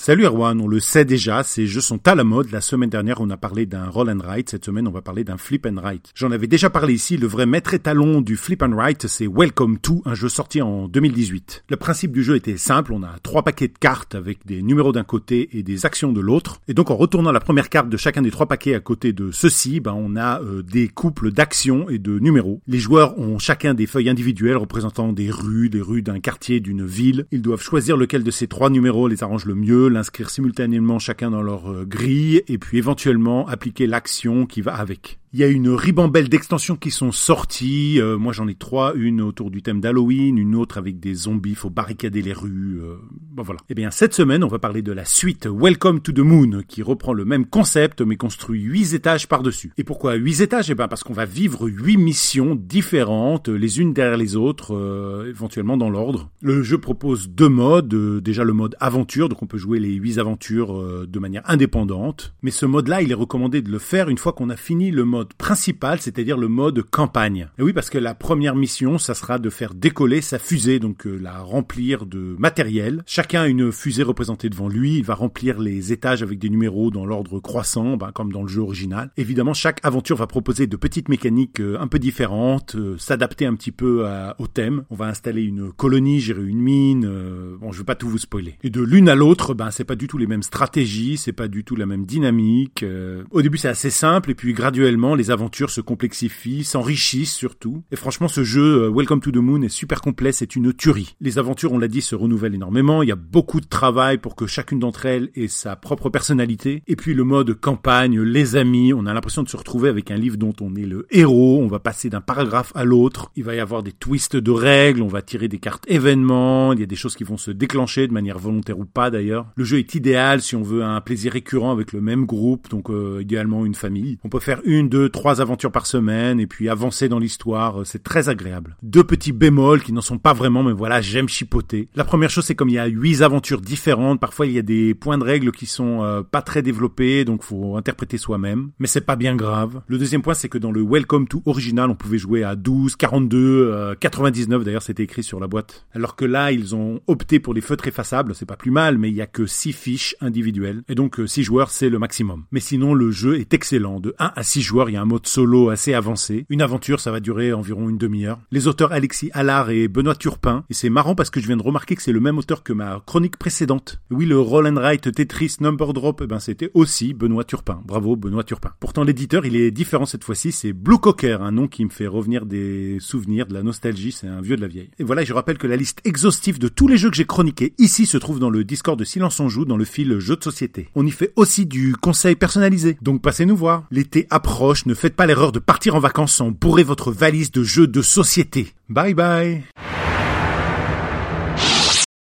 Salut Erwan, on le sait déjà, ces jeux sont à la mode. La semaine dernière, on a parlé d'un roll and write. Cette semaine, on va parler d'un flip and write. J'en avais déjà parlé ici. Le vrai maître étalon du flip and write, c'est Welcome to, un jeu sorti en 2018. Le principe du jeu était simple. On a trois paquets de cartes avec des numéros d'un côté et des actions de l'autre. Et donc, en retournant la première carte de chacun des trois paquets à côté de ceux-ci, ben, on a euh, des couples d'actions et de numéros. Les joueurs ont chacun des feuilles individuelles représentant des rues, des rues d'un quartier, d'une ville. Ils doivent choisir lequel de ces trois numéros les arrange le mieux l'inscrire simultanément chacun dans leur euh, grille et puis éventuellement appliquer l'action qui va avec. Il y a une ribambelle d'extensions qui sont sorties. Euh, moi, j'en ai trois. Une autour du thème d'Halloween, une autre avec des zombies, faut barricader les rues. Euh, bon, voilà. Eh bien, cette semaine, on va parler de la suite Welcome to the Moon, qui reprend le même concept, mais construit huit étages par-dessus. Et pourquoi huit étages? Eh bien, parce qu'on va vivre huit missions différentes, les unes derrière les autres, euh, éventuellement dans l'ordre. Le jeu propose deux modes. déjà, le mode aventure, donc on peut jouer les huit aventures de manière indépendante. Mais ce mode-là, il est recommandé de le faire une fois qu'on a fini le mode principal, c'est-à-dire le mode campagne. Et oui, parce que la première mission, ça sera de faire décoller sa fusée, donc euh, la remplir de matériel. Chacun a une fusée représentée devant lui, il va remplir les étages avec des numéros dans l'ordre croissant, ben, comme dans le jeu original. Évidemment, chaque aventure va proposer de petites mécaniques euh, un peu différentes, euh, s'adapter un petit peu au thème. On va installer une colonie, gérer une mine, bon, je vais pas tout vous spoiler. Et de l'une à l'autre, ben, c'est pas du tout les mêmes stratégies, c'est pas du tout la même dynamique. au début, c'est assez simple, et puis graduellement, les aventures se complexifient, s'enrichissent surtout. Et franchement, ce jeu, euh, Welcome to the Moon, est super complet, c'est une tuerie. Les aventures, on l'a dit, se renouvellent énormément. Il y a beaucoup de travail pour que chacune d'entre elles ait sa propre personnalité. Et puis le mode campagne, les amis, on a l'impression de se retrouver avec un livre dont on est le héros. On va passer d'un paragraphe à l'autre. Il va y avoir des twists de règles. On va tirer des cartes événements. Il y a des choses qui vont se déclencher de manière volontaire ou pas d'ailleurs. Le jeu est idéal si on veut un plaisir récurrent avec le même groupe, donc euh, idéalement une famille. On peut faire une, deux trois aventures par semaine et puis avancer dans l'histoire, euh, c'est très agréable. Deux petits bémols qui n'en sont pas vraiment, mais voilà, j'aime chipoter. La première chose, c'est comme il y a huit aventures différentes, parfois il y a des points de règles qui sont euh, pas très développés, donc faut interpréter soi-même, mais c'est pas bien grave. Le deuxième point, c'est que dans le Welcome to original, on pouvait jouer à 12, 42, 99 d'ailleurs, c'était écrit sur la boîte. Alors que là, ils ont opté pour les feutres effaçables, c'est pas plus mal, mais il y a que 6 fiches individuelles, et donc 6 euh, joueurs, c'est le maximum. Mais sinon, le jeu est excellent, de 1 à 6 joueurs, il y a un mode solo assez avancé. Une aventure, ça va durer environ une demi-heure. Les auteurs Alexis Allard et Benoît Turpin. Et c'est marrant parce que je viens de remarquer que c'est le même auteur que ma chronique précédente. Oui, le Roll and Write Tetris Number Drop, eh ben c'était aussi Benoît Turpin. Bravo Benoît Turpin. Pourtant l'éditeur, il est différent cette fois-ci, c'est Blue Cocker, un nom qui me fait revenir des souvenirs, de la nostalgie, c'est un vieux de la vieille. Et voilà, je rappelle que la liste exhaustive de tous les jeux que j'ai chroniqués ici se trouve dans le Discord de Silence en Joue dans le fil Jeux de société. On y fait aussi du conseil personnalisé. Donc passez nous voir. L'été approche, ne faites pas l'erreur de partir en vacances sans bourrer votre valise de jeux de société. Bye bye